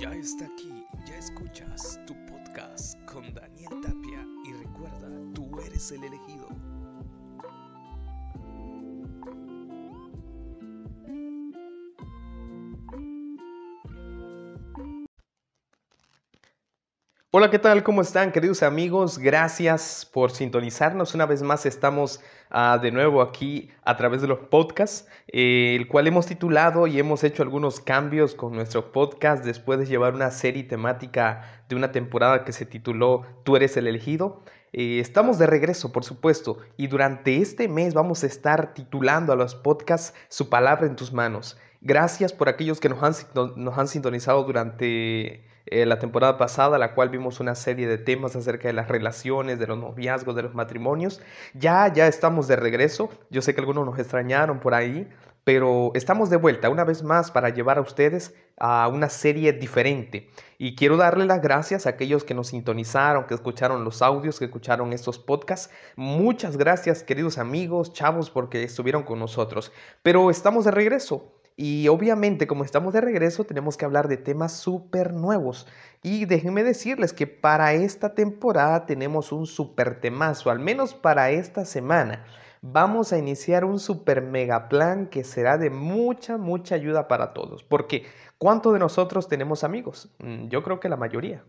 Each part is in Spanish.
Ya está aquí, ya escuchas tu podcast con Daniel Tapia y recuerda, tú eres el elegido. Hola, ¿qué tal? ¿Cómo están, queridos amigos? Gracias por sintonizarnos. Una vez más estamos ah, de nuevo aquí a través de los podcasts, eh, el cual hemos titulado y hemos hecho algunos cambios con nuestro podcast después de llevar una serie temática de una temporada que se tituló Tú eres el elegido. Eh, estamos de regreso, por supuesto, y durante este mes vamos a estar titulando a los podcasts Su palabra en tus manos. Gracias por aquellos que nos han, nos han sintonizado durante eh, la temporada pasada, la cual vimos una serie de temas acerca de las relaciones, de los noviazgos, de los matrimonios. Ya, ya estamos de regreso. Yo sé que algunos nos extrañaron por ahí, pero estamos de vuelta una vez más para llevar a ustedes a una serie diferente. Y quiero darle las gracias a aquellos que nos sintonizaron, que escucharon los audios, que escucharon estos podcasts. Muchas gracias, queridos amigos, chavos, porque estuvieron con nosotros. Pero estamos de regreso. Y obviamente, como estamos de regreso, tenemos que hablar de temas súper nuevos. Y déjenme decirles que para esta temporada tenemos un súper temazo, al menos para esta semana. Vamos a iniciar un super mega plan que será de mucha, mucha ayuda para todos. Porque, ¿cuántos de nosotros tenemos amigos? Mm, yo creo que la mayoría.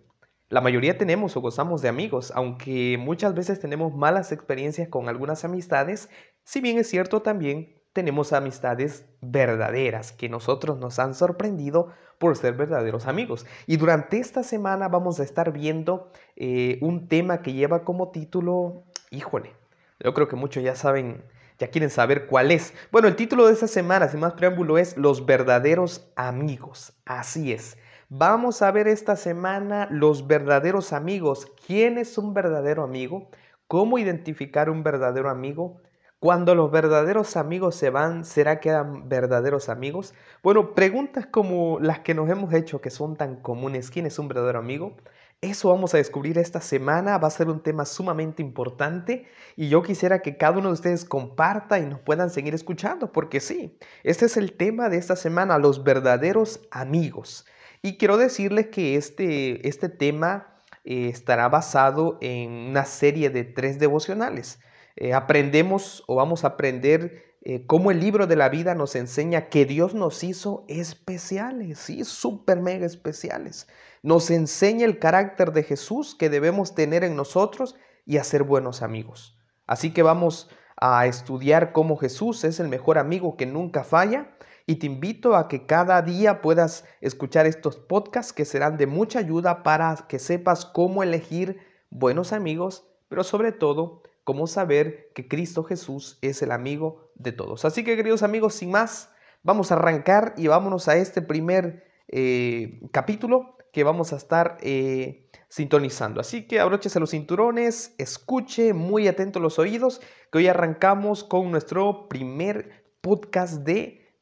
La mayoría tenemos o gozamos de amigos, aunque muchas veces tenemos malas experiencias con algunas amistades, si bien es cierto también tenemos amistades verdaderas que nosotros nos han sorprendido por ser verdaderos amigos. Y durante esta semana vamos a estar viendo eh, un tema que lleva como título, híjole, yo creo que muchos ya saben, ya quieren saber cuál es. Bueno, el título de esta semana, sin más preámbulo, es Los verdaderos amigos. Así es. Vamos a ver esta semana los verdaderos amigos. ¿Quién es un verdadero amigo? ¿Cómo identificar un verdadero amigo? Cuando los verdaderos amigos se van, ¿será que eran verdaderos amigos? Bueno, preguntas como las que nos hemos hecho que son tan comunes. ¿Quién es un verdadero amigo? Eso vamos a descubrir esta semana. Va a ser un tema sumamente importante y yo quisiera que cada uno de ustedes comparta y nos puedan seguir escuchando, porque sí, este es el tema de esta semana, los verdaderos amigos. Y quiero decirles que este, este tema eh, estará basado en una serie de tres devocionales. Eh, aprendemos o vamos a aprender eh, cómo el libro de la vida nos enseña que Dios nos hizo especiales, sí, súper mega especiales. Nos enseña el carácter de Jesús que debemos tener en nosotros y hacer buenos amigos. Así que vamos a estudiar cómo Jesús es el mejor amigo que nunca falla y te invito a que cada día puedas escuchar estos podcasts que serán de mucha ayuda para que sepas cómo elegir buenos amigos, pero sobre todo cómo saber que Cristo Jesús es el amigo de todos. Así que queridos amigos, sin más, vamos a arrancar y vámonos a este primer eh, capítulo que vamos a estar eh, sintonizando. Así que abróchese los cinturones, escuche muy atento los oídos, que hoy arrancamos con nuestro primer podcast de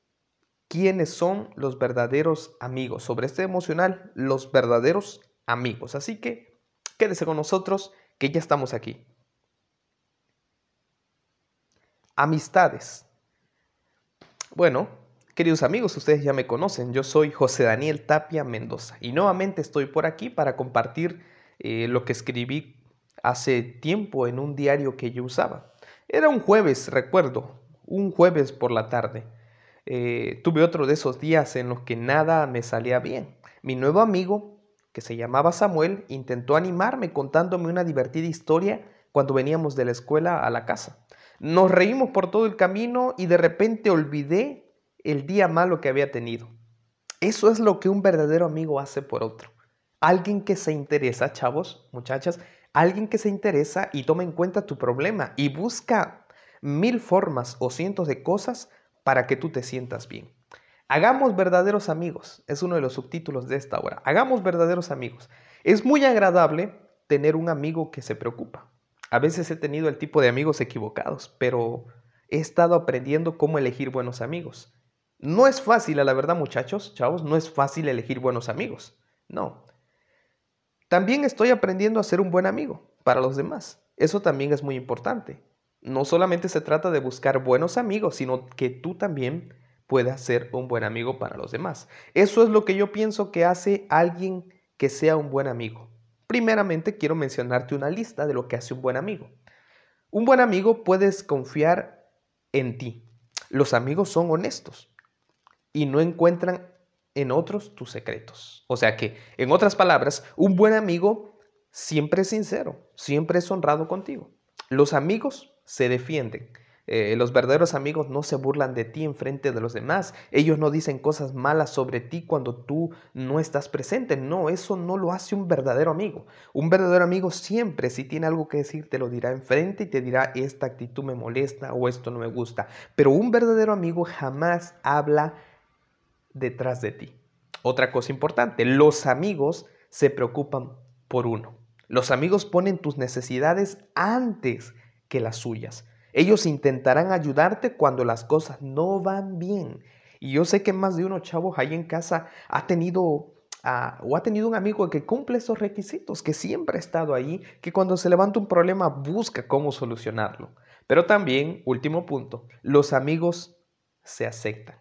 quiénes son los verdaderos amigos. Sobre este emocional, los verdaderos amigos. Así que quédese con nosotros, que ya estamos aquí. Amistades. Bueno, queridos amigos, ustedes ya me conocen. Yo soy José Daniel Tapia Mendoza y nuevamente estoy por aquí para compartir eh, lo que escribí hace tiempo en un diario que yo usaba. Era un jueves, recuerdo, un jueves por la tarde. Eh, tuve otro de esos días en los que nada me salía bien. Mi nuevo amigo, que se llamaba Samuel, intentó animarme contándome una divertida historia cuando veníamos de la escuela a la casa. Nos reímos por todo el camino y de repente olvidé el día malo que había tenido. Eso es lo que un verdadero amigo hace por otro. Alguien que se interesa, chavos, muchachas, alguien que se interesa y toma en cuenta tu problema y busca mil formas o cientos de cosas para que tú te sientas bien. Hagamos verdaderos amigos, es uno de los subtítulos de esta hora. Hagamos verdaderos amigos. Es muy agradable tener un amigo que se preocupa. A veces he tenido el tipo de amigos equivocados, pero he estado aprendiendo cómo elegir buenos amigos. No es fácil, a la verdad, muchachos, chavos, no es fácil elegir buenos amigos. No. También estoy aprendiendo a ser un buen amigo para los demás. Eso también es muy importante. No solamente se trata de buscar buenos amigos, sino que tú también pueda ser un buen amigo para los demás. Eso es lo que yo pienso que hace alguien que sea un buen amigo. Primeramente quiero mencionarte una lista de lo que hace un buen amigo. Un buen amigo puedes confiar en ti. Los amigos son honestos y no encuentran en otros tus secretos. O sea que, en otras palabras, un buen amigo siempre es sincero, siempre es honrado contigo. Los amigos se defienden. Eh, los verdaderos amigos no se burlan de ti en frente de los demás. Ellos no dicen cosas malas sobre ti cuando tú no estás presente. No, eso no lo hace un verdadero amigo. Un verdadero amigo siempre, si tiene algo que decir, te lo dirá enfrente y te dirá, esta actitud me molesta o esto no me gusta. Pero un verdadero amigo jamás habla detrás de ti. Otra cosa importante, los amigos se preocupan por uno. Los amigos ponen tus necesidades antes que las suyas. Ellos intentarán ayudarte cuando las cosas no van bien. Y yo sé que más de uno, chavos, ahí en casa ha tenido ah, o ha tenido un amigo que cumple esos requisitos, que siempre ha estado ahí, que cuando se levanta un problema busca cómo solucionarlo. Pero también, último punto, los amigos se aceptan.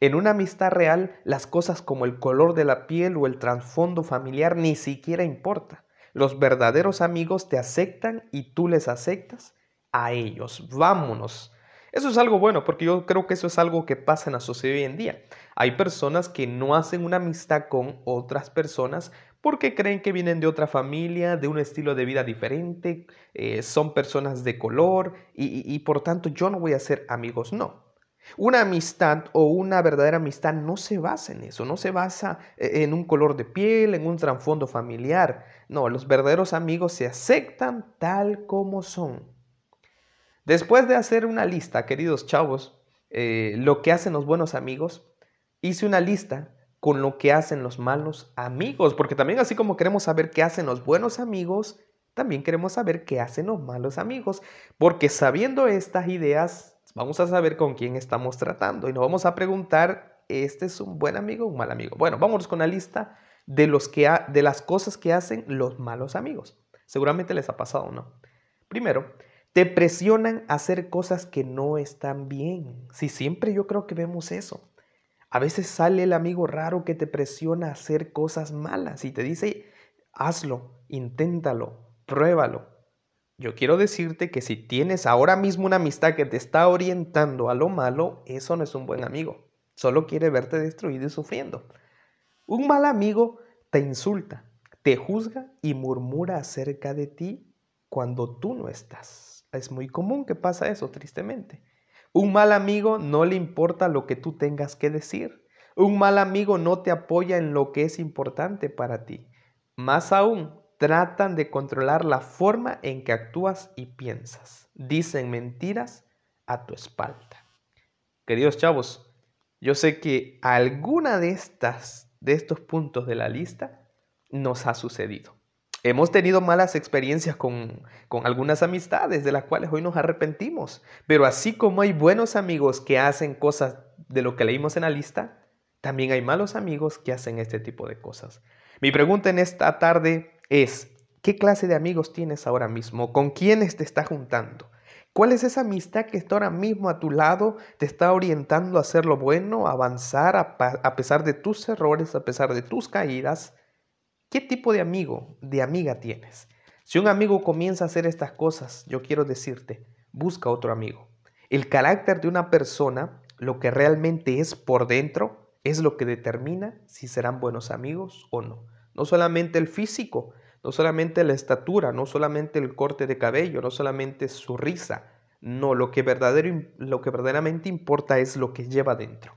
En una amistad real, las cosas como el color de la piel o el trasfondo familiar ni siquiera importa. Los verdaderos amigos te aceptan y tú les aceptas a ellos. Vámonos. Eso es algo bueno porque yo creo que eso es algo que pasa en la sociedad hoy en día. Hay personas que no hacen una amistad con otras personas porque creen que vienen de otra familia, de un estilo de vida diferente, eh, son personas de color y, y por tanto yo no voy a ser amigos. No. Una amistad o una verdadera amistad no se basa en eso, no se basa eh, en un color de piel, en un trasfondo familiar. No, los verdaderos amigos se aceptan tal como son. Después de hacer una lista, queridos chavos, eh, lo que hacen los buenos amigos, hice una lista con lo que hacen los malos amigos, porque también así como queremos saber qué hacen los buenos amigos, también queremos saber qué hacen los malos amigos, porque sabiendo estas ideas, vamos a saber con quién estamos tratando y nos vamos a preguntar, ¿este es un buen amigo o un mal amigo? Bueno, vamos con la lista de, los que de las cosas que hacen los malos amigos. Seguramente les ha pasado, ¿no? Primero, te presionan a hacer cosas que no están bien. Si siempre yo creo que vemos eso. A veces sale el amigo raro que te presiona a hacer cosas malas y te dice, hazlo, inténtalo, pruébalo. Yo quiero decirte que si tienes ahora mismo una amistad que te está orientando a lo malo, eso no es un buen amigo. Solo quiere verte destruido y sufriendo. Un mal amigo te insulta, te juzga y murmura acerca de ti cuando tú no estás. Es muy común que pasa eso, tristemente. Un mal amigo no le importa lo que tú tengas que decir. Un mal amigo no te apoya en lo que es importante para ti. Más aún, tratan de controlar la forma en que actúas y piensas. Dicen mentiras a tu espalda. Queridos chavos, yo sé que alguna de estas de estos puntos de la lista nos ha sucedido. Hemos tenido malas experiencias con, algunas amistades de las cuales hoy nos arrepentimos, pero así como hay buenos amigos que hacen cosas de lo que leímos en la lista, también hay malos amigos que hacen este tipo de cosas. Mi pregunta en esta tarde es, ¿qué clase de amigos tienes ahora mismo? ¿Con quiénes te estás juntando? ¿Cuál es esa amistad que está ahora mismo a tu lado, te está orientando a hacer lo bueno, a avanzar a pesar de tus errores, a pesar de tus caídas? ¿Qué tipo de amigo, de amiga tienes? Si un amigo comienza a hacer estas cosas, yo quiero decirte, busca otro amigo. El carácter de una persona, lo que realmente es por dentro, es lo que determina si serán buenos amigos o no. No solamente el físico, no solamente la estatura, no solamente el corte de cabello, no solamente su risa. No, lo que, verdadero, lo que verdaderamente importa es lo que lleva dentro.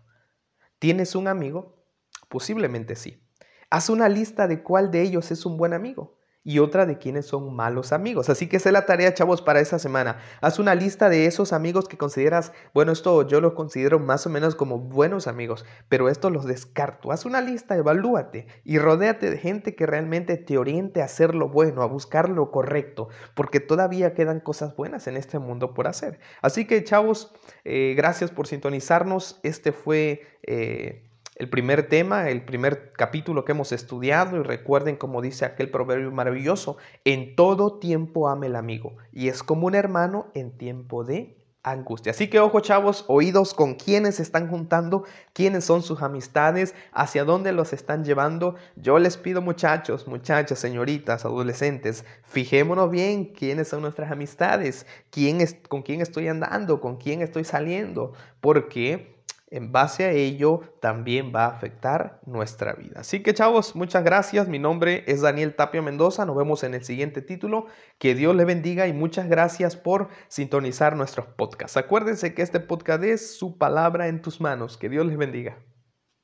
¿Tienes un amigo? Posiblemente sí. Haz una lista de cuál de ellos es un buen amigo y otra de quiénes son malos amigos. Así que esa es la tarea, chavos, para esta semana. Haz una lista de esos amigos que consideras, bueno, esto yo los considero más o menos como buenos amigos, pero esto los descarto. Haz una lista, evalúate y rodéate de gente que realmente te oriente a hacer lo bueno, a buscar lo correcto, porque todavía quedan cosas buenas en este mundo por hacer. Así que, chavos, eh, gracias por sintonizarnos. Este fue... Eh, el primer tema, el primer capítulo que hemos estudiado y recuerden como dice aquel proverbio maravilloso, en todo tiempo ame el amigo y es como un hermano en tiempo de angustia. Así que ojo chavos, oídos con quiénes se están juntando, quiénes son sus amistades, hacia dónde los están llevando. Yo les pido muchachos, muchachas, señoritas, adolescentes, fijémonos bien quiénes son nuestras amistades, quién es, con quién estoy andando, con quién estoy saliendo, porque en base a ello también va a afectar nuestra vida. Así que chavos, muchas gracias. Mi nombre es Daniel Tapia Mendoza. Nos vemos en el siguiente título. Que Dios le bendiga y muchas gracias por sintonizar nuestros podcasts. Acuérdense que este podcast es su palabra en tus manos. Que Dios les bendiga.